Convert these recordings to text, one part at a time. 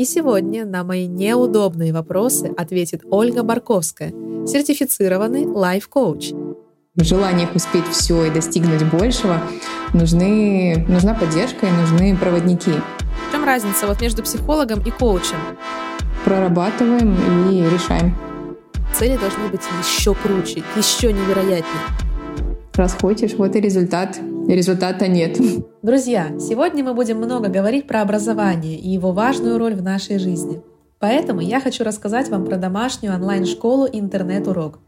И сегодня на мои неудобные вопросы ответит Ольга Барковская, сертифицированный лайф-коуч. В желаниях успеть все и достигнуть большего нужны, нужна поддержка и нужны проводники. В чем разница вот между психологом и коучем? Прорабатываем и решаем. Цели должны быть еще круче, еще невероятнее. Раз хочешь, вот и результат. Результата нет. Друзья, сегодня мы будем много говорить про образование и его важную роль в нашей жизни. Поэтому я хочу рассказать вам про домашнюю онлайн-школу «Интернет-урок».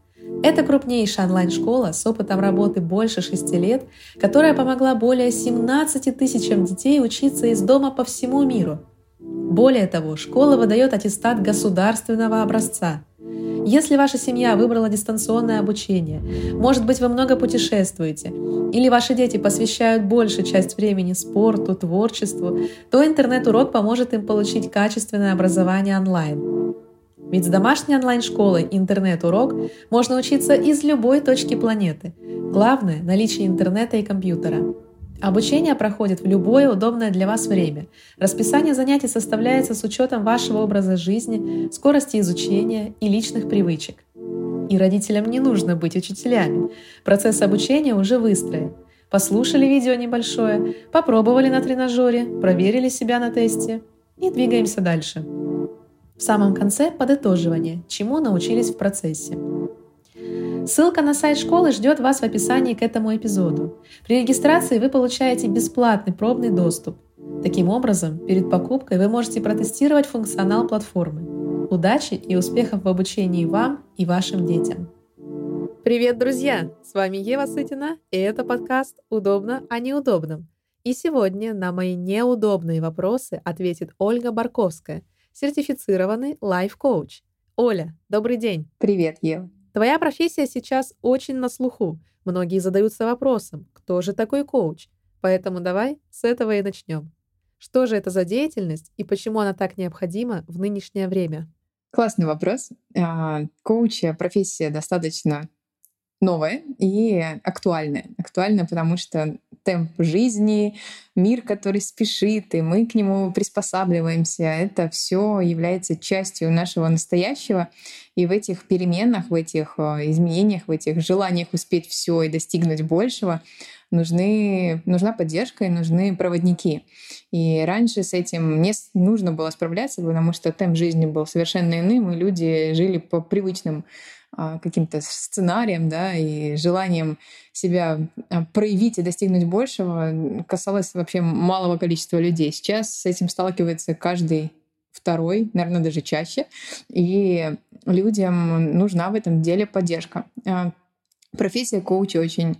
Это крупнейшая онлайн-школа с опытом работы больше шести лет, которая помогла более 17 тысячам детей учиться из дома по всему миру. Более того, школа выдает аттестат государственного образца – если ваша семья выбрала дистанционное обучение, может быть, вы много путешествуете, или ваши дети посвящают большую часть времени спорту, творчеству, то интернет-урок поможет им получить качественное образование онлайн. Ведь с домашней онлайн-школой интернет-урок можно учиться из любой точки планеты. Главное – наличие интернета и компьютера. Обучение проходит в любое удобное для вас время. Расписание занятий составляется с учетом вашего образа жизни, скорости изучения и личных привычек. И родителям не нужно быть учителями. Процесс обучения уже выстроен. Послушали видео небольшое, попробовали на тренажере, проверили себя на тесте и двигаемся дальше. В самом конце подытоживание, чему научились в процессе. Ссылка на сайт школы ждет вас в описании к этому эпизоду. При регистрации вы получаете бесплатный пробный доступ. Таким образом, перед покупкой вы можете протестировать функционал платформы. Удачи и успехов в обучении вам и вашим детям! Привет, друзья! С вами Ева Сытина, и это подкаст «Удобно о неудобном». И сегодня на мои неудобные вопросы ответит Ольга Барковская, сертифицированный лайф-коуч. Оля, добрый день! Привет, Ева! Твоя профессия сейчас очень на слуху. Многие задаются вопросом, кто же такой коуч? Поэтому давай с этого и начнем. Что же это за деятельность и почему она так необходима в нынешнее время? Классный вопрос. А, коуч — профессия достаточно новая и актуальная. Актуальная, потому что темп жизни, мир, который спешит, и мы к нему приспосабливаемся. Это все является частью нашего настоящего. И в этих переменах, в этих э, изменениях, в этих желаниях успеть все и достигнуть большего нужны, нужна поддержка и нужны проводники. И раньше с этим не нужно было справляться, потому что темп жизни был совершенно иным, и люди жили по привычным каким-то сценарием, да, и желанием себя а, проявить и достигнуть большего касалось вообще малого количества людей. Сейчас с этим сталкивается каждый второй, наверное, даже чаще. И людям нужна в этом деле поддержка. А, профессия коуча очень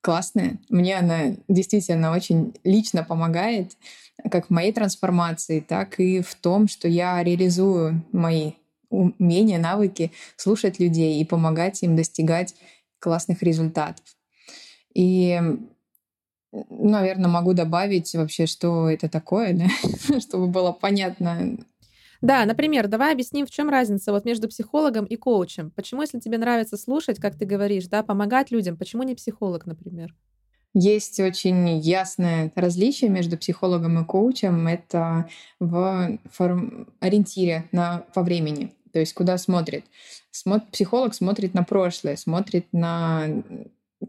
классная. Мне она действительно очень лично помогает, как в моей трансформации, так и в том, что я реализую мои умения, навыки слушать людей и помогать им достигать классных результатов. И, наверное, могу добавить вообще, что это такое, да? чтобы было понятно. Да, например, давай объясним, в чем разница вот между психологом и коучем. Почему, если тебе нравится слушать, как ты говоришь, да, помогать людям, почему не психолог, например? Есть очень ясное различие между психологом и коучем. Это в форм... ориентире на, по времени. То есть куда смотрит? Смо... Психолог смотрит на прошлое, смотрит на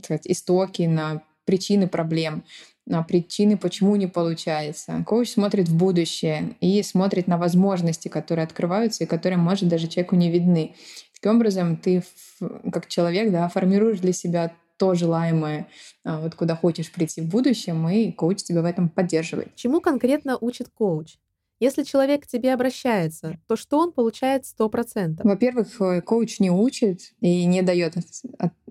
сказать, истоки, на причины проблем, на причины, почему не получается. Коуч смотрит в будущее и смотрит на возможности, которые открываются и которые, может, даже человеку не видны. Таким образом, ты как человек да, формируешь для себя то желаемое, а, вот куда хочешь прийти в будущем, и коуч тебя в этом поддерживает. Чему конкретно учит коуч? Если человек к тебе обращается, то что он получает 100%? Во-первых, э, коуч не учит и не дает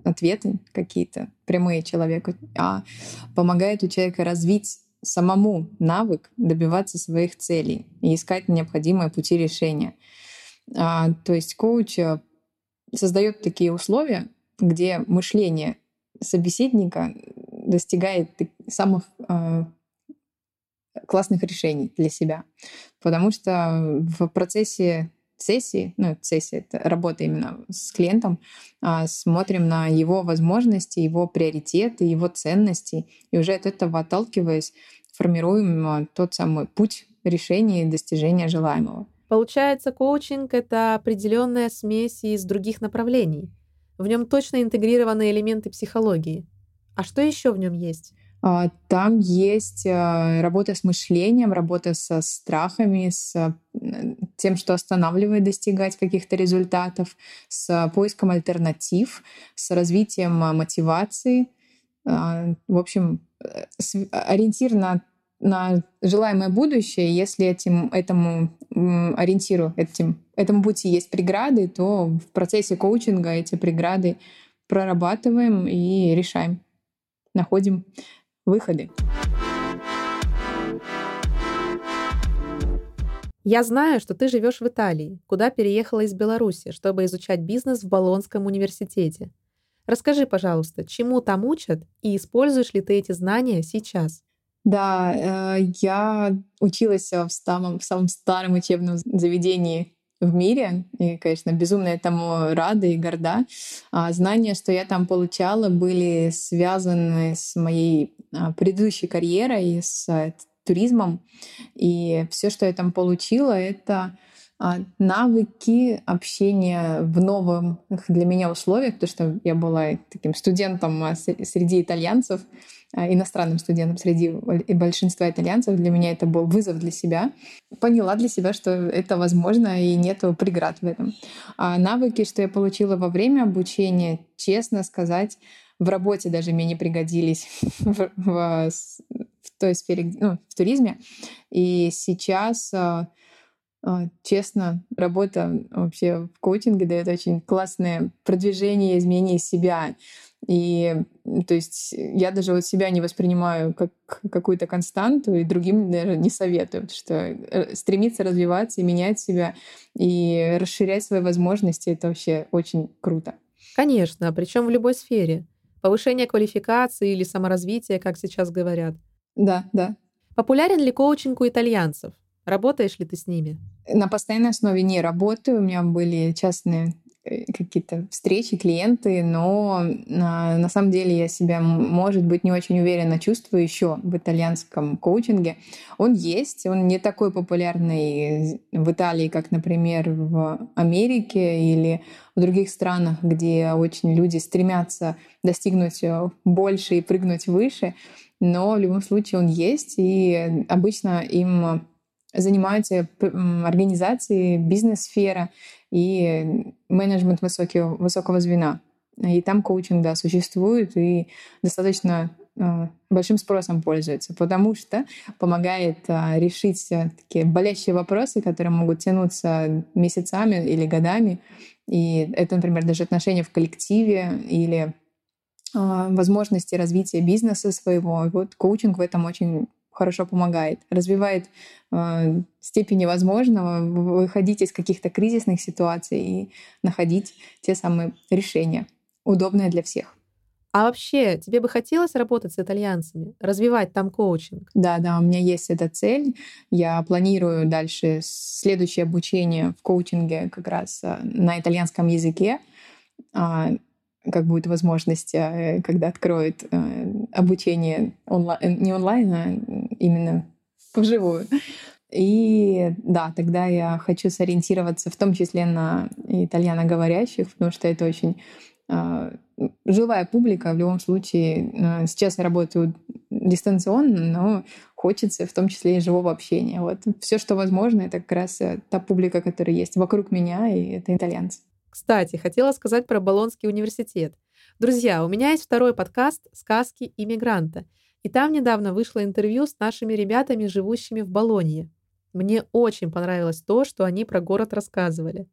ответы какие-то прямые человеку, а помогает у человека развить самому навык добиваться своих целей и искать необходимые пути решения. А, то есть коуч э, создает такие условия, где мышление собеседника достигает самых э, классных решений для себя. Потому что в процессе сессии, ну, сессия — это работа именно с клиентом, а, смотрим на его возможности, его приоритеты, его ценности, и уже от этого отталкиваясь, формируем а, тот самый путь решения и достижения желаемого. Получается, коучинг — это определенная смесь из других направлений. В нем точно интегрированы элементы психологии. А что еще в нем есть? А, там есть а, работа с мышлением, работа со страхами, с тем, что останавливает достигать каких-то результатов, с поиском альтернатив, с развитием мотивации. А, в общем, э, ориентир на на желаемое будущее, если этим, этому ориентиру, этим, этому пути есть преграды, то в процессе коучинга эти преграды прорабатываем и решаем, находим выходы. Я знаю, что ты живешь в Италии, куда переехала из Беларуси, чтобы изучать бизнес в Болонском университете. Расскажи, пожалуйста, чему там учат и используешь ли ты эти знания сейчас? Да, э, я училась в самом, в самом старом учебном заведении в мире. И, конечно, безумно этому рада и горда. А знания, что я там получала, были связаны с моей а, предыдущей карьерой, с э, туризмом. И все, что я там получила, это навыки общения в новых для меня условиях, потому что я была таким студентом а, среди итальянцев, а, иностранным студентом среди большинства итальянцев. Для меня это был вызов для себя. Поняла для себя, что это возможно и нет преград в этом. А навыки, что я получила во время обучения, честно сказать, в работе даже мне не пригодились в, в, в той сфере, ну, в туризме. И сейчас а, а, честно, работа вообще в коучинге дает очень классное продвижение, изменение себя. И то есть я даже вот себя не воспринимаю как какую-то константу, и другим даже не советую, потому что э, стремиться развиваться и менять себя, и расширять свои возможности — это вообще очень круто. Конечно, причем в любой сфере. Повышение квалификации или саморазвитие, как сейчас говорят. Да, да. Популярен ли коучинг у итальянцев? Работаешь ли ты с ними? На постоянной основе не работаю. У меня были частные Э, какие-то встречи, клиенты, но на, на самом деле я себя, может быть, не очень уверенно чувствую еще в итальянском коучинге. Он есть, он не такой популярный в Италии, как, например, в Америке или в других странах, где очень люди стремятся достигнуть э, больше и прыгнуть выше. Но в любом случае он есть, и обычно им занимаются организации, бизнес-сфера и менеджмент высокого, высокого звена. И там коучинг, да, существует и достаточно э, большим спросом пользуется, потому что помогает э, решить э, такие болящие вопросы, которые могут тянуться месяцами или годами. И это, например, даже отношения в коллективе или возможности развития бизнеса своего. Вот коучинг в этом очень хорошо помогает, развивает э, степень возможного выходить из каких-то кризисных ситуаций и находить те самые решения, удобные для всех. А вообще, тебе бы хотелось работать с итальянцами, развивать там коучинг? Да, да, у меня есть эта цель. Я планирую дальше следующее обучение в коучинге как раз э, на итальянском языке. Как будет возможность, э, когда откроют э, обучение онлайн, не онлайн, а именно вживую. И да, тогда я хочу сориентироваться в том числе на итальяноговорящих, потому что это очень э, живая публика. В любом случае, э, сейчас я работаю дистанционно, но хочется в том числе и живого общения. Вот все, что возможно, это как раз та публика, которая есть вокруг меня, и это итальянцы. Кстати, хотела сказать про Болонский университет. Друзья, у меня есть второй подкаст «Сказки иммигранта», и там недавно вышло интервью с нашими ребятами, живущими в Болонье. Мне очень понравилось то, что они про город рассказывали.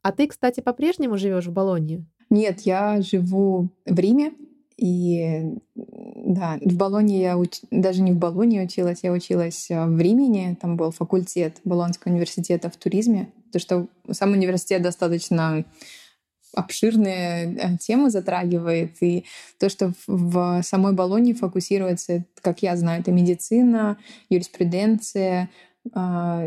А ты, кстати, по-прежнему живешь в Болонье? Нет, я живу в Риме. И да, в Болонье я уч... даже не в Болонье училась, я училась а, в Римени. Там был факультет Болонского университета в туризме то что сам университет достаточно обширные э, темы затрагивает, и то, что в самой Болонии фокусируется, как я знаю, это медицина, юриспруденция, а,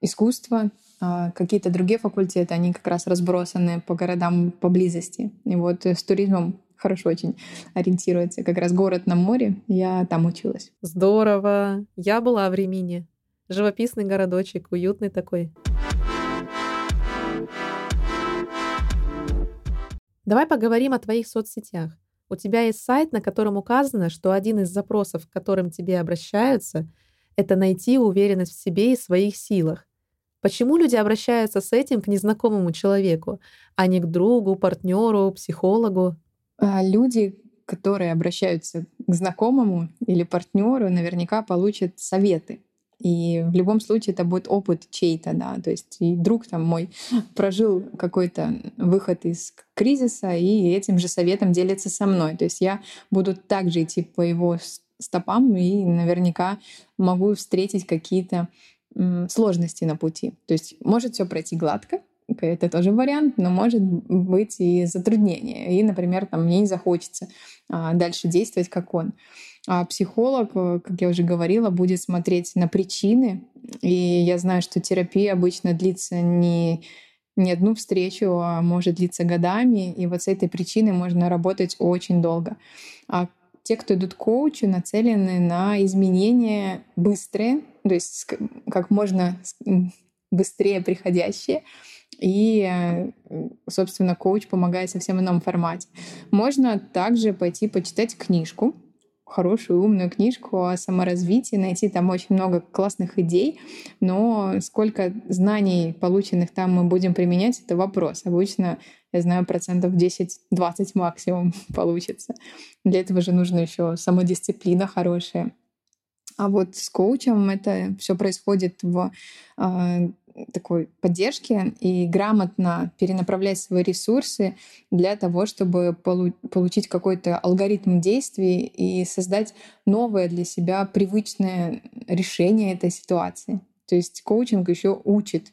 искусство, а, какие-то другие факультеты, они как раз разбросаны по городам поблизости. И вот с туризмом хорошо очень ориентируется. Как раз город на море, я там училась. Здорово! Я была в Ремине. Живописный городочек, уютный такой. Давай поговорим о твоих соцсетях. У тебя есть сайт, на котором указано, что один из запросов, к которым тебе обращаются, это найти уверенность в себе и своих силах. Почему люди обращаются с этим к незнакомому человеку, а не к другу, партнеру, психологу? А люди, которые обращаются к знакомому или партнеру, наверняка получат советы. И в любом случае это будет опыт чей-то, да, то есть и друг там мой прожил какой-то выход из кризиса и этим же советом делится со мной. То есть я буду также идти по его стопам и наверняка могу встретить какие-то сложности на пути. То есть может все пройти гладко, это тоже вариант, но может быть и затруднение. И, например, там мне не захочется а, дальше действовать, как он. А психолог, э, как я уже говорила, будет смотреть на причины. И я знаю, что терапия обычно длится не, не одну встречу, а может длиться годами. И вот с этой причиной можно работать очень долго. А те, кто идут к коучу, нацелены на изменения быстрые, то есть как можно быстрее приходящие. И, э, собственно, коуч помогает в совсем ином формате. Можно также пойти почитать книжку, хорошую, умную книжку о саморазвитии, найти там очень много классных идей, но сколько знаний, полученных там, мы будем применять, это вопрос. Обычно, я знаю, процентов 10-20 максимум получится. Для этого же нужно еще самодисциплина хорошая. А вот с коучем это все происходит в э, такой поддержки и грамотно перенаправлять свои ресурсы для того, чтобы полу- получить какой-то алгоритм действий и создать новое для себя привычное решение этой ситуации. То есть коучинг еще учит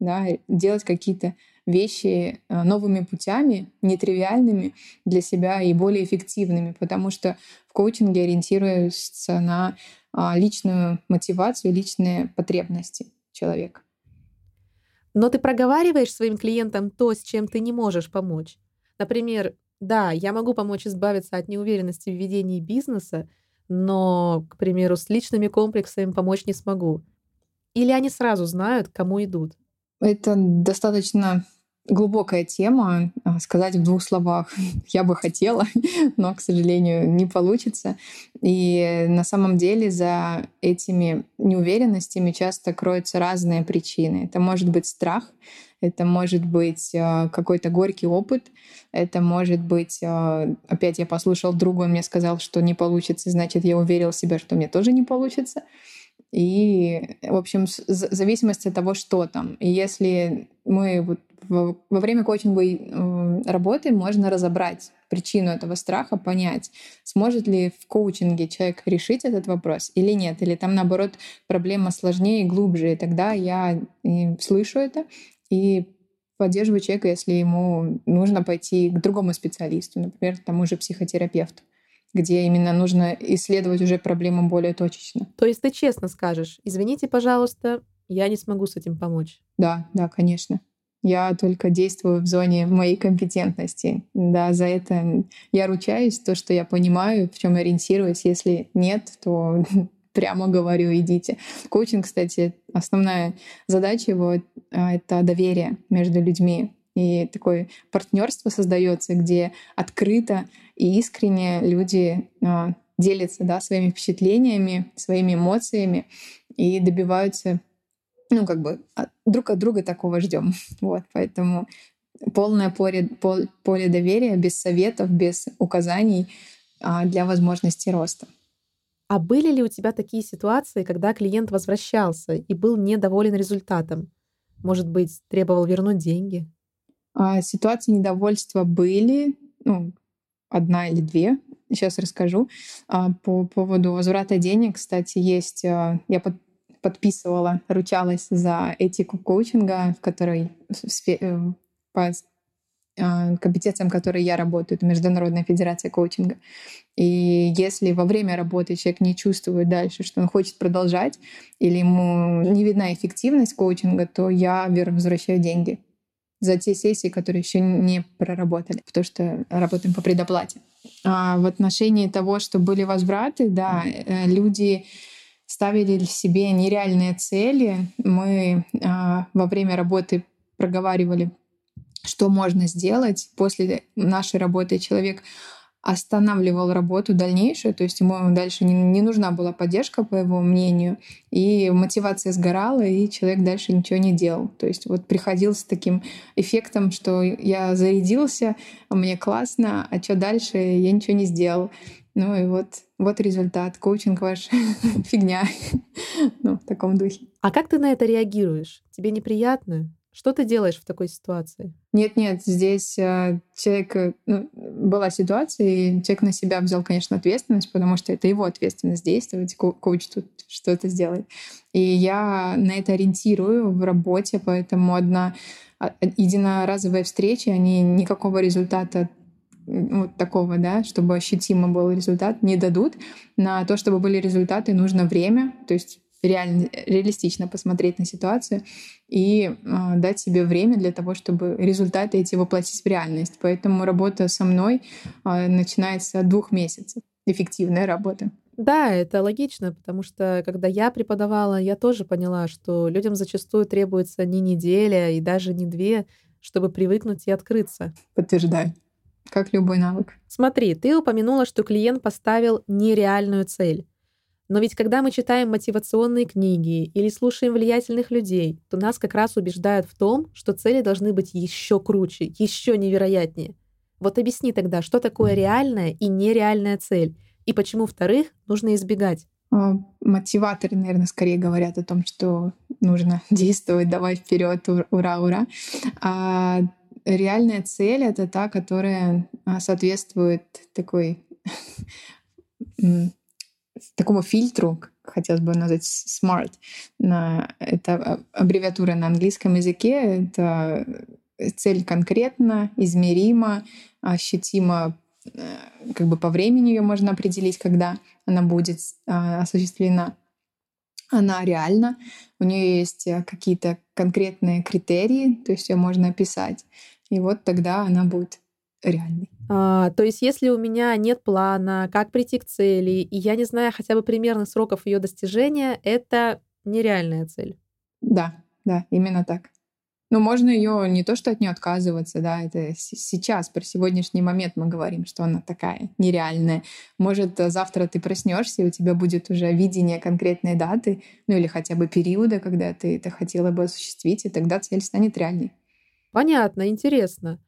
да, делать какие-то вещи э, новыми путями, нетривиальными для себя и более эффективными, потому что в коучинге ориентируются на а, личную мотивацию, личные потребности человека. Но ты проговариваешь своим клиентам то, с чем ты не можешь помочь. Например, да, я могу помочь избавиться от неуверенности в ведении бизнеса, но, к примеру, с личными комплексами помочь не смогу. Или они сразу знают, к кому идут? Это достаточно глубокая тема. А, сказать в двух словах я бы хотела, но, к сожалению, не получится. И на самом деле за этими неуверенностями часто кроются разные причины. Это может быть страх, это может быть а, какой-то горький опыт, это может быть, а, опять я послушал друга, он мне сказал, что не получится, значит, я уверил себя, что мне тоже не получится. И, в общем, в зависимости от того, что там. И если мы вот во время коучинговой работы можно разобрать причину этого страха, понять, сможет ли в коучинге человек решить этот вопрос или нет, или там наоборот проблема сложнее и глубже. И тогда я слышу это и поддерживаю человека, если ему нужно пойти к другому специалисту, например, к тому же психотерапевту где именно нужно исследовать уже проблему более точечно. То есть ты честно скажешь, извините, пожалуйста, я не смогу с этим помочь. Да, да, конечно. Я только действую в зоне моей компетентности. Да, за это я ручаюсь, то, что я понимаю, в чем ориентируюсь. Если нет, то прямо говорю, идите. Коучинг, кстати, основная задача его а, — это доверие между людьми. И такое партнерство создается, где открыто и искренне люди а, делятся да, своими впечатлениями, своими эмоциями и добиваются, ну, как бы друг от друга такого ждем. Вот, поэтому полное поле, поле доверия, без советов, без указаний а, для возможности роста. А были ли у тебя такие ситуации, когда клиент возвращался и был недоволен результатом? Может быть, требовал вернуть деньги? А, ситуации недовольства были, ну, одна или две, сейчас расскажу. А, по поводу возврата денег, кстати, есть, а, я под, подписывала, ручалась за этику коучинга, в которой э, по компетенциям, которые я работаю, это Международная федерация коучинга. И если во время работы человек не чувствует дальше, что он хочет продолжать, или ему не видна эффективность коучинга, то я возвращаю деньги за те сессии, которые еще не проработали, потому что работаем по предоплате. А в отношении того, что были возвраты, да, э, люди ставили себе нереальные цели. Мы а, во время работы проговаривали, что можно сделать после нашей работы. Человек останавливал работу дальнейшую, то есть ему дальше не, не нужна была поддержка, по его мнению, и мотивация сгорала, и человек дальше ничего не делал. То есть вот приходил с таким эффектом, что я зарядился, мне классно, а что дальше, я ничего не сделал. Ну и вот, вот результат. Коучинг ваш фигня. ну, в таком духе. А как ты на это реагируешь? Тебе неприятно? Что ты делаешь в такой ситуации? Нет, нет, здесь э, человек э, ну, была ситуация, и человек на себя взял, конечно, ответственность, потому что это его ответственность действовать. Ко- коуч тут что-то сделает. И я на это ориентирую в работе, поэтому одна а, единоразовая встреча, они никакого результата вот такого, да, чтобы ощутимо был результат, не дадут. На то, чтобы были результаты, нужно время, то есть реально, реалистично посмотреть на ситуацию и э, дать себе время для того, чтобы результаты эти воплотить в реальность. Поэтому работа со мной э, начинается от двух месяцев. Эффективная работа. Да, это логично, потому что когда я преподавала, я тоже поняла, что людям зачастую требуется не неделя и даже не две, чтобы привыкнуть и открыться. Подтверждаю. Как любой навык. Смотри, ты упомянула, что клиент поставил нереальную цель. Но ведь когда мы читаем мотивационные книги или слушаем влиятельных людей, то нас как раз убеждают в том, что цели должны быть еще круче, еще невероятнее. Вот объясни тогда, что такое реальная и нереальная цель, и почему вторых нужно избегать. А, мотиваторы, наверное, скорее говорят о том, что нужно действовать, давай вперед, ура, ура. А реальная цель это та, которая а, соответствует такой такому фильтру, хотелось бы назвать SMART. Это аббревиатура на английском языке. Это цель конкретно, измеримо, ощутимо э, как бы по времени ее можно определить, когда она будет а, осуществлена. Она реальна, у нее есть э, какие-то конкретные критерии, то есть ее можно описать. И вот тогда она будет реальной. А, то есть, если у меня нет плана, как прийти к цели, и я не знаю хотя бы примерно сроков ее достижения, это нереальная цель. Да, да, именно так. Но можно ее не то, что от нее отказываться, да, это сейчас, про сегодняшний момент мы говорим, что она такая нереальная. Может, завтра ты проснешься, и у тебя будет уже видение конкретной даты, ну или хотя бы периода, когда ты это хотела бы осуществить, и тогда цель станет реальной. Понятно, интересно.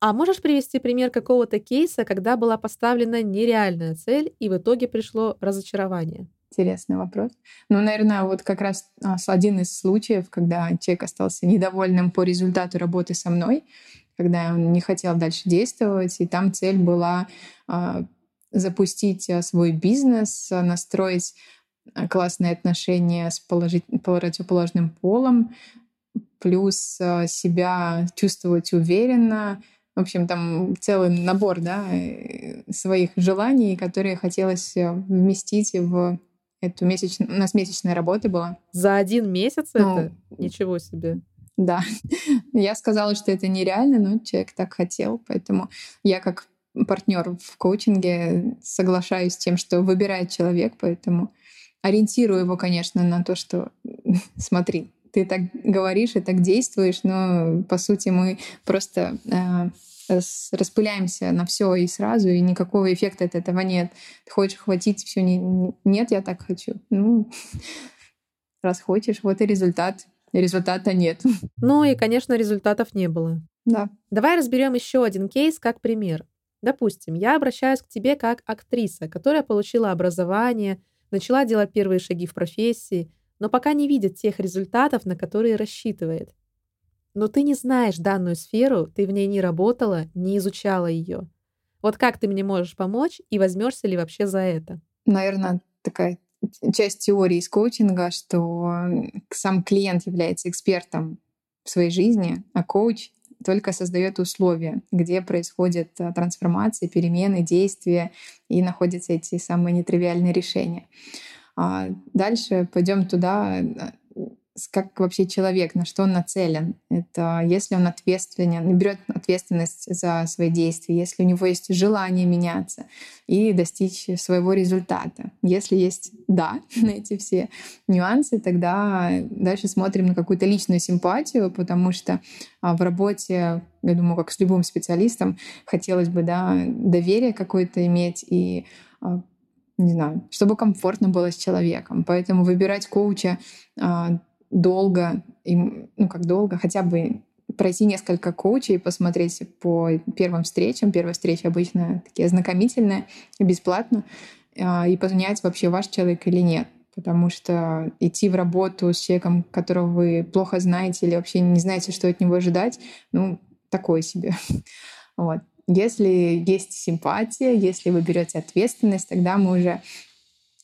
А можешь привести пример какого-то кейса, когда была поставлена нереальная цель, и в итоге пришло разочарование? Интересный вопрос. Ну, наверное, вот как раз а, один из случаев, когда человек остался недовольным по результату работы со мной, когда он не хотел дальше действовать, и там цель была а, запустить а, свой бизнес, настроить классные отношения с положить, противоположным полом, плюс себя чувствовать уверенно, в общем, там целый набор да, э, своих желаний, которые хотелось э, вместить в эту месячную... У нас месячная работа была. За один месяц ну, это? Ничего себе. Да. Я сказала, что это нереально, но человек так хотел. Поэтому я как партнер в коучинге соглашаюсь с тем, что выбирает человек, поэтому ориентирую его, конечно, на то, что смотри, ты так говоришь и так действуешь, но по сути мы просто э, распыляемся на все и сразу, и никакого эффекта от этого нет. Ты хочешь хватить все, не, нет, я так хочу. Ну, раз хочешь, вот и результат. Результата нет. Ну и, конечно, результатов не было. Да. Давай разберем еще один кейс как пример. Допустим, я обращаюсь к тебе как актриса, которая получила образование, начала делать первые шаги в профессии, но пока не видит тех результатов, на которые рассчитывает. Но ты не знаешь данную сферу, ты в ней не работала, не изучала ее. Вот как ты мне можешь помочь и возьмешься ли вообще за это? Наверное, такая часть теории из коучинга, что сам клиент является экспертом в своей жизни, а коуч только создает условия, где происходят а, трансформации, перемены, действия и находятся эти самые нетривиальные решения. А дальше пойдем туда, как вообще человек, на что он нацелен. Это если он ответственен, берет ответственность за свои действия, если у него есть желание меняться и достичь своего результата. Если есть да на эти все нюансы, тогда дальше смотрим на какую-то личную симпатию, потому что а, в работе, я думаю, как с любым специалистом, хотелось бы да, доверие какое-то иметь и а, не знаю, чтобы комфортно было с человеком. Поэтому выбирать коуча а, долго, ну как долго, хотя бы пройти несколько коучей, посмотреть по первым встречам. Первая встреча обычно такие ознакомительные, бесплатно, а, и понять, вообще ваш человек или нет. Потому что идти в работу с человеком, которого вы плохо знаете или вообще не знаете, что от него ожидать, ну, такое себе. Вот. Если есть симпатия, если вы берете ответственность, тогда мы уже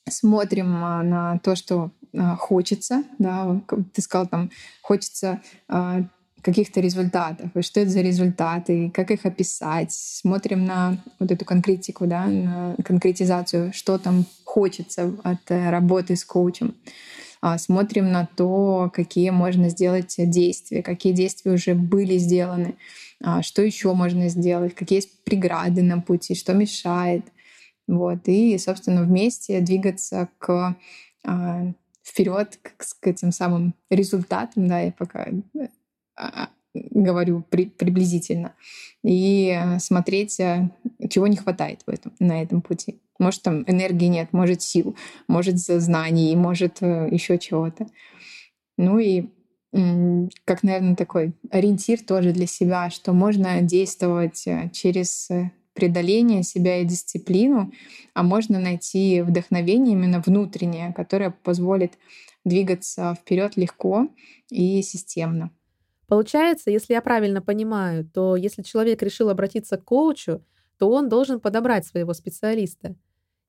смотрим а, на то, что а, хочется, да, ты сказал там, хочется а, каких-то результатов, и что это за результаты, как их описать, смотрим на вот эту конкретику, да, на конкретизацию, что там хочется от э, работы с коучем. Смотрим на то, какие можно сделать действия, какие действия уже были сделаны, что еще можно сделать, какие есть преграды на пути, что мешает. Вот, и, собственно, вместе двигаться к вперед к, к этим самым результатам, да, я пока э, а, говорю при, приблизительно, и смотреть, чего не хватает в этом, на этом пути. Может, там энергии нет, может, сил, может, знаний, может, э, еще чего-то. Ну и как, наверное, такой ориентир тоже для себя, что можно действовать через преодоление себя и дисциплину, а можно найти вдохновение именно внутреннее, которое позволит двигаться вперед легко и системно. Получается, если я правильно понимаю, то если человек решил обратиться к коучу, то он должен подобрать своего специалиста.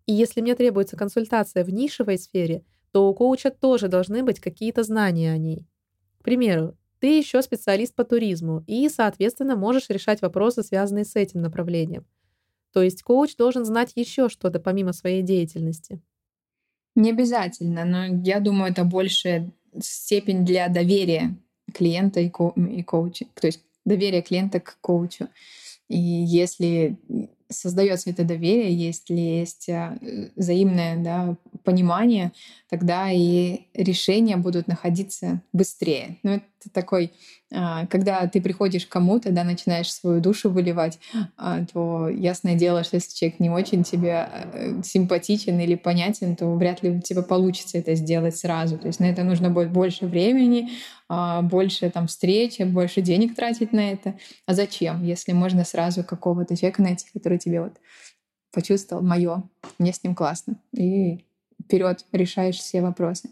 И если мне требуется консультация в нишевой сфере, то у коуча тоже должны быть какие-то знания о ней. К примеру, ты еще специалист по туризму и, соответственно, можешь решать вопросы, связанные с этим направлением. То есть коуч должен знать еще что-то помимо своей деятельности. Не обязательно, но я думаю, это больше степень для доверия клиента и, ко- и коуча. То есть доверие клиента к коучу. И если создается это доверие, если есть а, взаимное да, понимание, тогда и решения будут находиться быстрее. Ну, это такой, а, когда ты приходишь к кому-то, да, начинаешь свою душу выливать, а, то ясное дело, что если человек не очень тебе симпатичен или понятен, то вряд ли у тебя получится это сделать сразу. То есть на это нужно будет больше времени, больше там встреч, больше денег тратить на это. А зачем, если можно сразу какого-то человека найти, который тебе вот почувствовал мое, мне с ним классно. И вперед решаешь все вопросы.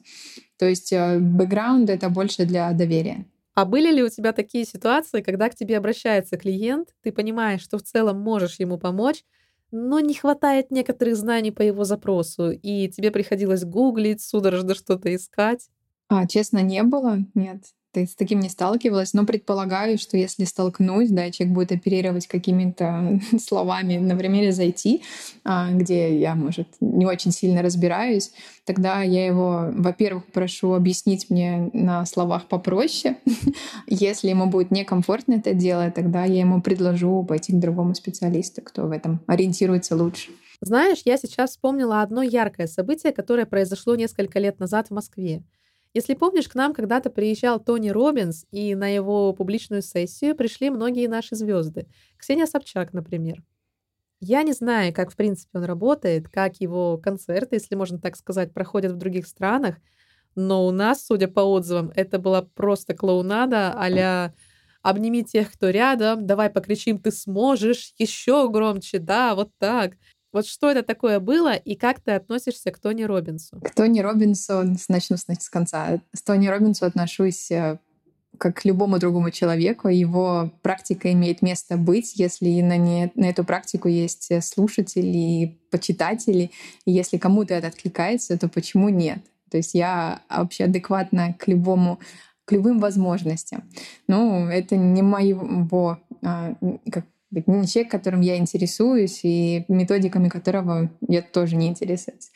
То есть э, бэкграунд — это больше для доверия. А были ли у тебя такие ситуации, когда к тебе обращается клиент, ты понимаешь, что в целом можешь ему помочь, но не хватает некоторых знаний по его запросу, и тебе приходилось гуглить, судорожно что-то искать? А, честно, не было, нет ты с таким не сталкивалась, но предполагаю, что если столкнусь, да, человек будет оперировать какими-то словами на примере «зайти», а, где я, может, не очень сильно разбираюсь, тогда я его, во-первых, прошу объяснить мне на словах попроще. Если ему будет некомфортно это делать, тогда я ему предложу пойти к другому специалисту, кто в этом ориентируется лучше. Знаешь, я сейчас вспомнила одно яркое событие, которое произошло несколько лет назад в Москве. Если помнишь, к нам когда-то приезжал Тони Робинс, и на его публичную сессию пришли многие наши звезды. Ксения Собчак, например. Я не знаю, как в принципе он работает, как его концерты, если можно так сказать, проходят в других странах, но у нас, судя по отзывам, это была просто клоунада а «Обними тех, кто рядом, давай покричим, ты сможешь, еще громче, да, вот так». Вот что это такое было и как ты относишься к Тони Робинсу? К Тони Робинсу, начну с конца. С Тони Робинсу отношусь э, как к любому другому человеку. Его практика имеет место быть, если на, не, на эту практику есть э, слушатели и почитатели. И если кому-то это откликается, то почему нет? То есть я вообще адекватна к любому к любым возможностям. Ну, это не моего, а, как человек, которым я интересуюсь, и методиками которого я тоже не интересуюсь.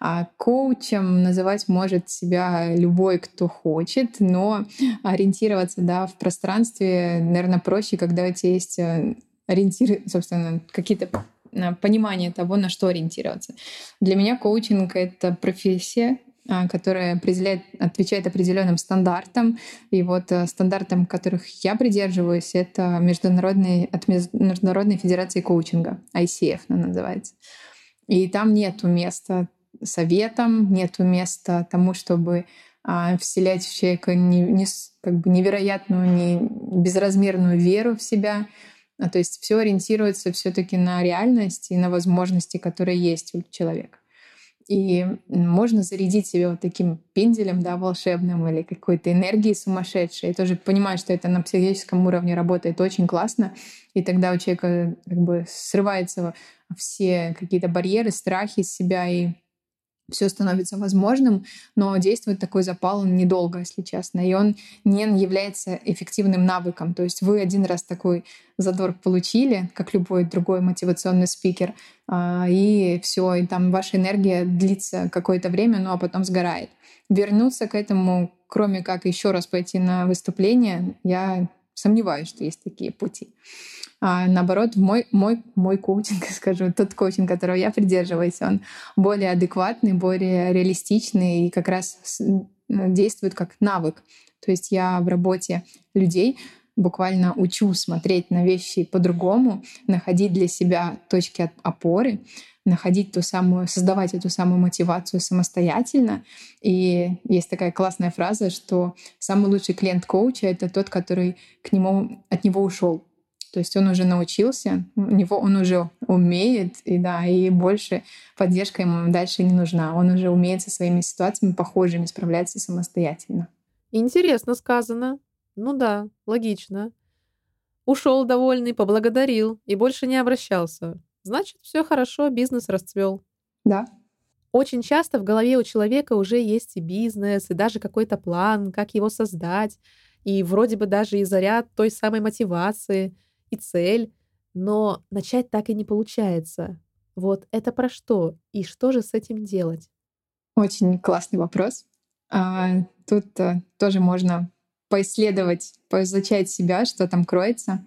А коучем называть может себя любой, кто хочет, но ориентироваться да, в пространстве, наверное, проще, когда у тебя есть э, ориентиры, собственно, какие-то э, понимания того, на что ориентироваться. Для меня коучинг — это профессия, которая определяет, отвечает определенным стандартам. И вот э, стандартам, которых я придерживаюсь, это международный, от Международной Федерации коучинга, ICF она называется. И там нет места советам, нет места тому, чтобы а, вселять в человека не, не, как бы невероятную, не безразмерную веру в себя. А, то есть все ориентируется все-таки на реальность и на возможности, которые есть у человека. И можно зарядить себя вот таким пенделем, да, волшебным или какой-то энергией сумасшедшей. И тоже понимать, что это на психическом уровне работает очень классно. И тогда у человека как бы срываются все какие-то барьеры, страхи из себя, и все становится возможным, но действует такой запал он недолго, если честно, и он не является эффективным навыком. То есть вы один раз такой задор получили, как любой другой мотивационный спикер, а, и все, и там ваша энергия длится какое-то время, ну а потом сгорает. Вернуться к этому, кроме как еще раз пойти на выступление, я сомневаюсь, что есть такие пути. А наоборот, мой, мой, мой коучинг, скажу, тот коучинг, которого я придерживаюсь, он более адекватный, более реалистичный и как раз действует как навык. То есть я в работе людей буквально учу смотреть на вещи по-другому, находить для себя точки опоры, находить ту самую, создавать эту самую мотивацию самостоятельно. И есть такая классная фраза, что самый лучший клиент коуча — это тот, который к нему, от него ушел. То есть он уже научился, у него он уже умеет, и да, и больше поддержка ему дальше не нужна. Он уже умеет со своими ситуациями похожими справляться самостоятельно. Интересно сказано. Ну да, логично. Ушел довольный, поблагодарил и больше не обращался. Значит, все хорошо, бизнес расцвел. Да. Очень часто в голове у человека уже есть и бизнес, и даже какой-то план, как его создать, и вроде бы даже и заряд той самой мотивации — и цель, но начать так и не получается. Вот это про что? И что же с этим делать? Очень классный вопрос. А, тут а, тоже можно поисследовать, поизучать себя, что там кроется.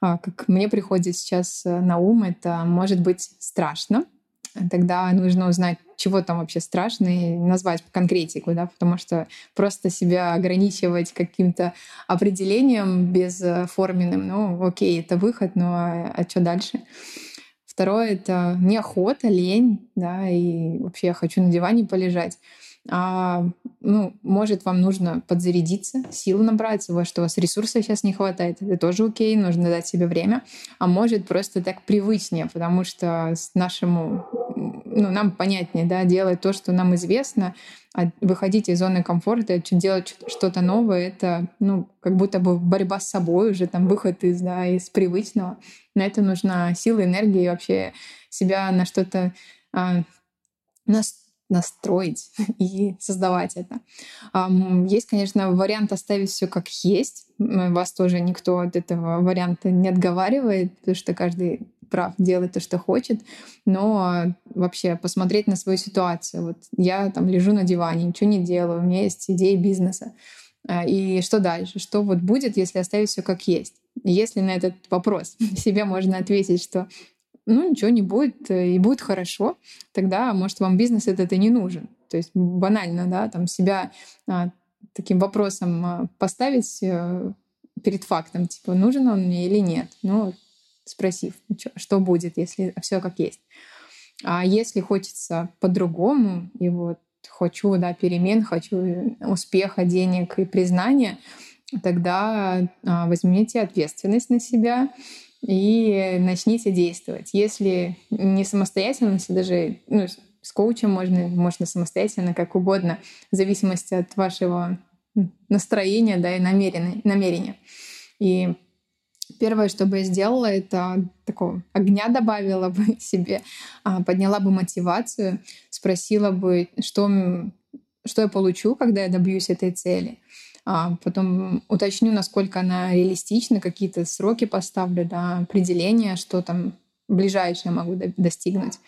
А, как мне приходит сейчас э, на ум, это может быть страшно, тогда нужно узнать, чего там вообще страшно, и назвать конкретику, да, потому что просто себя ограничивать каким-то определением безформенным, ну, окей, это выход, но а, а что дальше? Второе — это неохота, лень, да, и вообще я хочу на диване полежать а, ну, может, вам нужно подзарядиться, силы набрать, во что у вас ресурса сейчас не хватает, это тоже окей, нужно дать себе время. А может, просто так привычнее, потому что с нашему, ну, нам понятнее, да, делать то, что нам известно, а выходить из зоны комфорта, делать что-то новое, это, ну, как будто бы борьба с собой уже, там, выход из, да, из привычного. На это нужна сила, энергия и вообще себя на что-то а, нас настроить и создавать это. Есть, конечно, вариант оставить все как есть. Вас тоже никто от этого варианта не отговаривает, потому что каждый прав делать то, что хочет, но вообще посмотреть на свою ситуацию. Вот я там лежу на диване, ничего не делаю, у меня есть идеи бизнеса. А, и что дальше? Что вот будет, если оставить все как есть? Если на этот вопрос себе можно ответить, что ну ничего не будет, э, и будет хорошо, тогда, может, вам бизнес этот и не нужен. То есть банально, да, там себя а, таким вопросом а, поставить а, перед фактом, типа, нужен он мне или нет. Ну, спросив, что будет, если все как есть. А если хочется по-другому, и вот хочу, да, перемен, хочу успеха, денег и признания, тогда а, возьмите ответственность на себя, и начните действовать. Если не самостоятельно, если даже ну, с коучем можно, можно самостоятельно, как угодно, в зависимости от вашего настроения да, и намерения. намерения. И первое, что бы я сделала, это такого огня добавила бы себе, а, подняла бы мотивацию, спросила бы, что, что я получу, когда я добьюсь этой цели потом уточню, насколько она реалистична, какие-то сроки поставлю, да, определения, что там ближайшее могу достигнуть.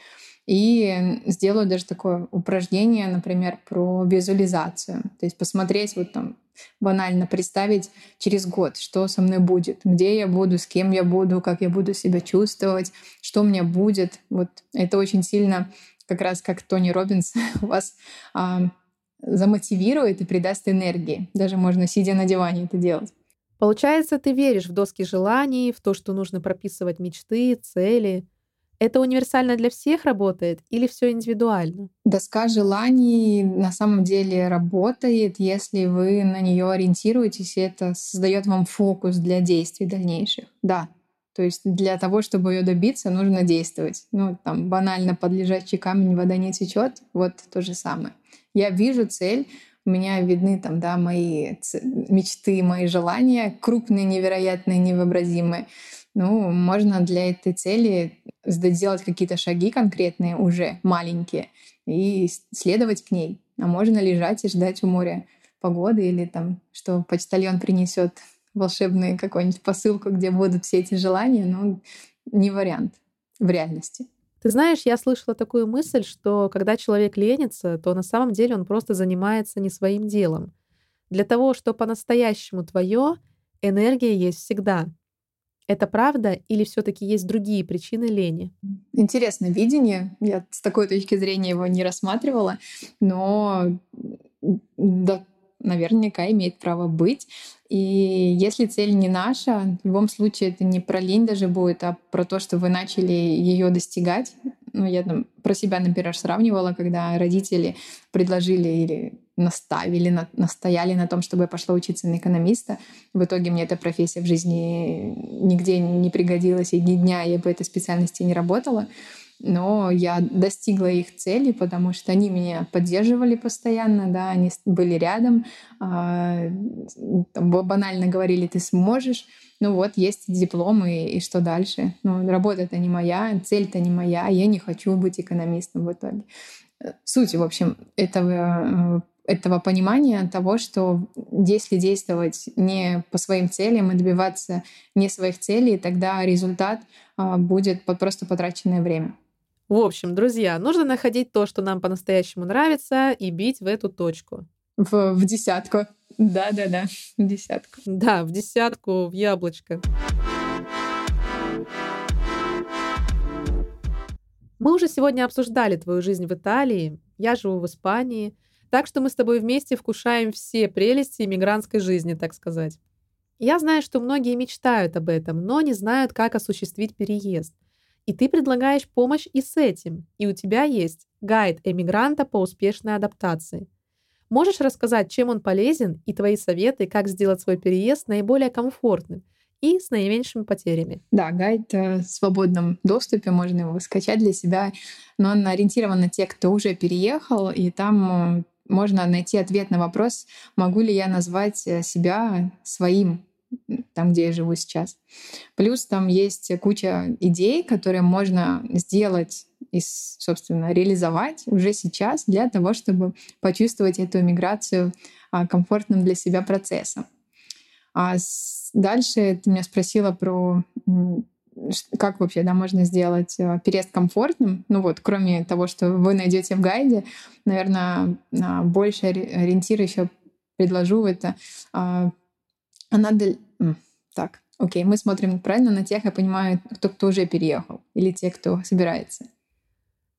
И сделаю даже такое упражнение, например, про визуализацию. То есть посмотреть вот там банально представить через год, что со мной будет, где я буду, с кем я буду, как я буду себя чувствовать, что у меня будет. Вот это очень сильно, как раз как Тони Робинс, вас а, замотивирует и придаст энергии. Даже можно сидя на диване это делать. Получается, ты веришь в доски желаний, в то, что нужно прописывать мечты, цели. Это универсально для всех работает или все индивидуально? Доска желаний на самом деле работает, если вы на нее ориентируетесь, и это создает вам фокус для действий дальнейших. Да, то есть для того, чтобы ее добиться, нужно действовать. Ну, там банально под лежачий камень вода не течет, вот то же самое. Я вижу цель, у меня видны там, да, мои мечты, мои желания, крупные, невероятные, невообразимые. Ну, можно для этой цели сделать какие-то шаги конкретные уже, маленькие, и следовать к ней. А можно лежать и ждать у моря погоды или там, что почтальон принесет волшебную какую-нибудь посылку, где будут все эти желания, ну, не вариант в реальности. Ты знаешь, я слышала такую мысль, что когда человек ленится, то на самом деле он просто занимается не своим делом. Для того, что по-настоящему твое, энергия есть всегда. Это правда или все-таки есть другие причины лени? Интересное видение. Я с такой точки зрения его не рассматривала, но да, наверняка имеет право быть. И если цель не наша, в любом случае это не про лень даже будет, а про то, что вы начали ее достигать. Ну, я там про себя, например, сравнивала, когда родители предложили или наставили, настояли на том, чтобы я пошла учиться на экономиста. В итоге мне эта профессия в жизни нигде не пригодилась, и ни дня я по этой специальности не работала но я достигла их цели, потому что они меня поддерживали постоянно, да, они были рядом, а, банально говорили, ты сможешь, ну вот, есть диплом, и, и что дальше? Ну, работа-то не моя, цель-то не моя, я не хочу быть экономистом в итоге. Суть, в общем, этого этого понимания того, что если действовать не по своим целям и добиваться не своих целей, тогда результат а, будет просто потраченное время. В общем, друзья, нужно находить то, что нам по-настоящему нравится, и бить в эту точку. В, в десятку. Да-да-да, в десятку. Да, в десятку, в яблочко. Мы уже сегодня обсуждали твою жизнь в Италии, я живу в Испании, так что мы с тобой вместе вкушаем все прелести иммигрантской жизни, так сказать. Я знаю, что многие мечтают об этом, но не знают, как осуществить переезд. И ты предлагаешь помощь и с этим. И у тебя есть гайд эмигранта по успешной адаптации. Можешь рассказать, чем он полезен и твои советы, как сделать свой переезд наиболее комфортным и с наименьшими потерями. Да, гайд э, в свободном доступе, можно его скачать для себя, но он ориентирован на тех, кто уже переехал, и там э, можно найти ответ на вопрос, могу ли я назвать э, себя своим там, где я живу сейчас. Плюс там есть куча идей, которые можно сделать и, собственно, реализовать уже сейчас для того, чтобы почувствовать эту миграцию а, комфортным для себя процессом. А дальше ты меня спросила про как вообще да, можно сделать а, переезд комфортным. Ну вот, кроме того, что вы найдете в гайде, наверное, а, больше ориентир еще предложу это а Так, окей, мы смотрим правильно на тех, я понимаю, кто, кто уже переехал, или те, кто собирается.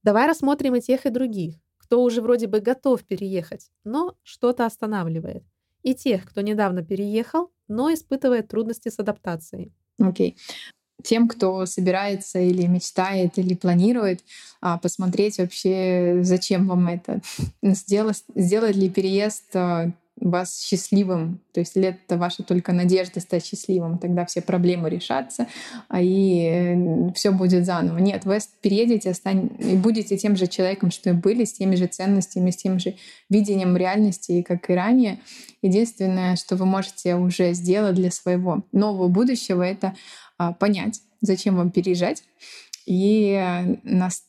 Давай рассмотрим и тех, и других, кто уже вроде бы готов переехать, но что-то останавливает. И тех, кто недавно переехал, но испытывает трудности с адаптацией. Окей. Okay тем, кто собирается или мечтает, или планирует, а, посмотреть вообще, зачем вам это. Сделать, сделать ли переезд а, вас счастливым, то есть ли это ваша только надежда стать счастливым, тогда все проблемы решатся, а и э, все будет заново. Нет, вы переедете стань, и будете тем же человеком, что и были, с теми же ценностями, с тем же видением реальности, как и ранее. Единственное, что вы можете уже сделать для своего нового будущего, это а, понять, зачем вам переезжать, и нас,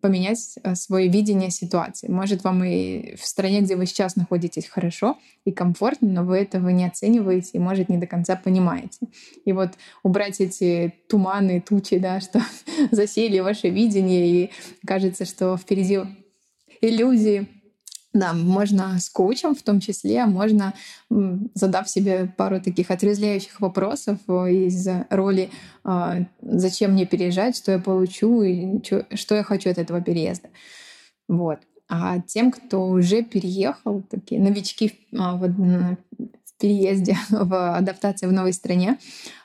поменять э, свое видение ситуации. Может, вам и в стране, где вы сейчас находитесь, хорошо и комфортно, но вы этого не оцениваете и, может, не до конца понимаете. И вот убрать эти туманы, тучи, да, что засели ваше видение, и кажется, что впереди иллюзии, да, можно с коучем в том числе, можно, задав себе пару таких отрезвляющих вопросов из роли а, «Зачем мне переезжать? Что я получу? И что я хочу от этого переезда?» Вот. А тем, кто уже переехал, такие новички а, в, переезде, в адаптации в новой стране,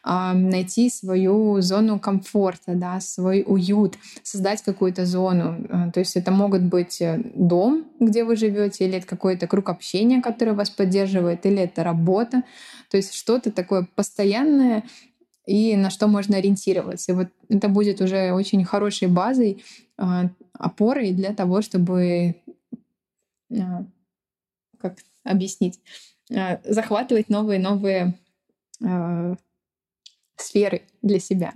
найти свою зону комфорта, да, свой уют, создать какую-то зону. А, то есть это могут быть э, дом, где вы живете, или это какой-то круг общения, который вас поддерживает, или это работа. То есть что-то такое постоянное, и на что можно ориентироваться. И вот это будет уже очень хорошей базой, а, опорой для того, чтобы а, как объяснить, Э, захватывать новые-новые э, сферы для себя.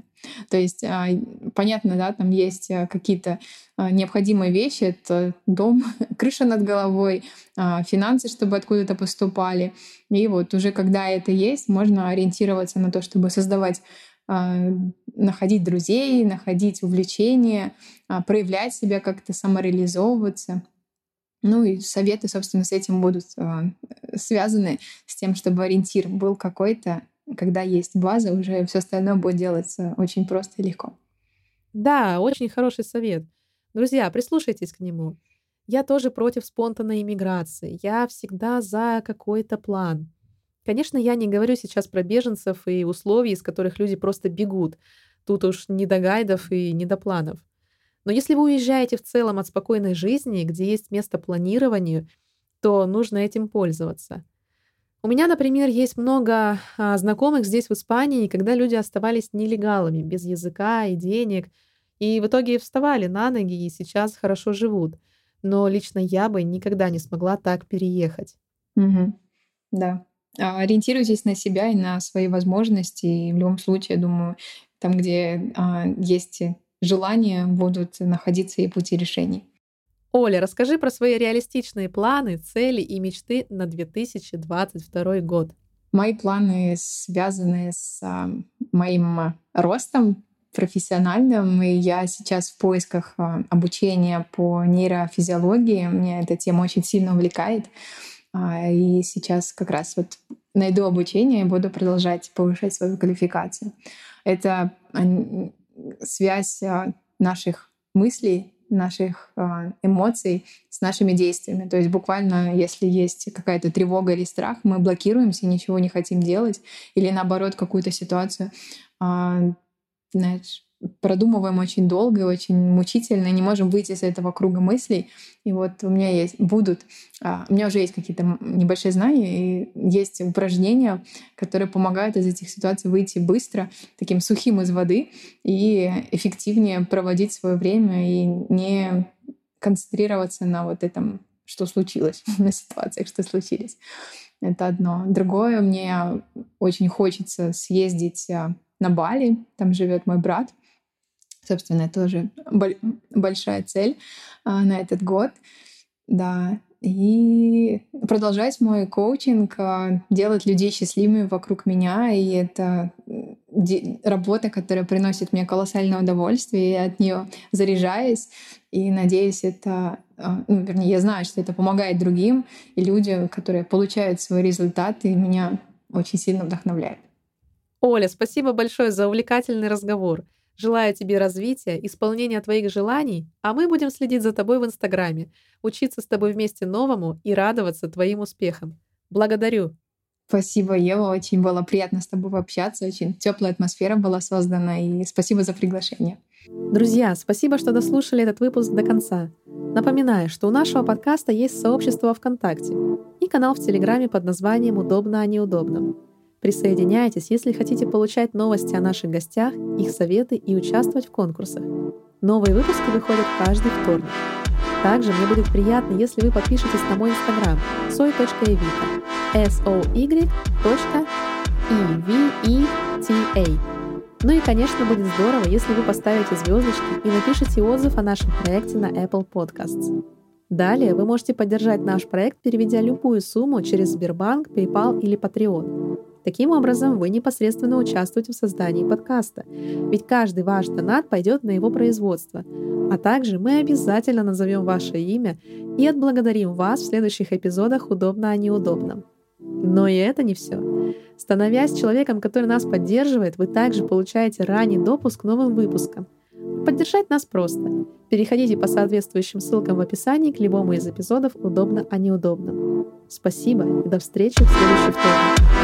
То есть, а, понятно, да, там есть э, какие-то а, необходимые вещи, это дом, крыша над головой, а, финансы, чтобы откуда-то поступали. И вот уже когда это есть, можно ориентироваться на то, чтобы создавать находить друзей, находить увлечения, проявлять себя как-то, самореализовываться. Ну и советы, собственно, с этим будут э, связаны с тем, чтобы ориентир был какой-то, когда есть база, уже все остальное будет делаться очень просто и легко. Да, очень хороший совет. Друзья, прислушайтесь к нему. Я тоже против спонтанной иммиграции. Я всегда за какой-то план. Конечно, я не говорю сейчас про беженцев и условий, из которых люди просто бегут. Тут уж не до гайдов и не до планов. Но если вы уезжаете в целом от спокойной жизни, где есть место планированию, то нужно этим пользоваться. У меня, например, есть много а, знакомых здесь в Испании, когда люди оставались нелегалами, без языка и денег, и в итоге вставали на ноги и сейчас хорошо живут. Но лично я бы никогда не смогла так переехать. Угу. Да. А, ориентируйтесь на себя и на свои возможности. И в любом случае, я думаю, там, где а, есть желания будут находиться и пути решений. Оля, расскажи про свои реалистичные планы, цели и мечты на 2022 год. Мои планы связаны с а, моим ростом профессиональным, и я сейчас в поисках а, обучения по нейрофизиологии. Меня эта тема очень сильно увлекает. А, и сейчас как раз вот найду обучение и буду продолжать повышать свою квалификацию. Это связь а, наших мыслей, наших а, эмоций с нашими действиями. То есть буквально, если есть какая-то тревога или страх, мы блокируемся, ничего не хотим делать, или наоборот какую-то ситуацию, а, знаешь, продумываем очень долго и очень мучительно, и не можем выйти из этого круга мыслей. И вот у меня есть, будут, а, у меня уже есть какие-то небольшие знания, и есть упражнения, которые помогают из этих ситуаций выйти быстро, таким сухим из воды, и эффективнее проводить свое время и не концентрироваться на вот этом, что случилось, на ситуациях, что случились. Это одно. Другое, мне очень хочется съездить а, на Бали, там живет мой брат, Собственно, тоже большая цель а, на этот год. Да, и продолжать мой коучинг, а, делать людей счастливыми вокруг меня. И это работа, которая приносит мне колоссальное удовольствие, и от нее заряжаюсь. И надеюсь, это, а, ну, вернее, я знаю, что это помогает другим, и люди, которые получают свои результаты, меня очень сильно вдохновляют. Оля, спасибо большое за увлекательный разговор. Желаю тебе развития, исполнения твоих желаний, а мы будем следить за тобой в Инстаграме, учиться с тобой вместе новому и радоваться твоим успехам. Благодарю. Спасибо, Ева. Очень было приятно с тобой общаться. Очень теплая атмосфера была создана. И спасибо за приглашение. Друзья, спасибо, что дослушали этот выпуск до конца. Напоминаю, что у нашего подкаста есть сообщество ВКонтакте и канал в Телеграме под названием «Удобно о неудобном». Присоединяйтесь, если хотите получать новости о наших гостях, их советы и участвовать в конкурсах. Новые выпуски выходят каждый вторник. Также мне будет приятно, если вы подпишетесь на мой инстаграм soy.evita s o y e Ну и, конечно, будет здорово, если вы поставите звездочки и напишите отзыв о нашем проекте на Apple Podcasts. Далее вы можете поддержать наш проект, переведя любую сумму через Сбербанк, PayPal или Patreon. Таким образом, вы непосредственно участвуете в создании подкаста, ведь каждый ваш донат пойдет на его производство. А также мы обязательно назовем ваше имя и отблагодарим вас в следующих эпизодах «Удобно, а неудобно». Но и это не все. Становясь человеком, который нас поддерживает, вы также получаете ранний допуск к новым выпускам. Поддержать нас просто. Переходите по соответствующим ссылкам в описании к любому из эпизодов «Удобно, а неудобно». Спасибо и до встречи в следующий вторник.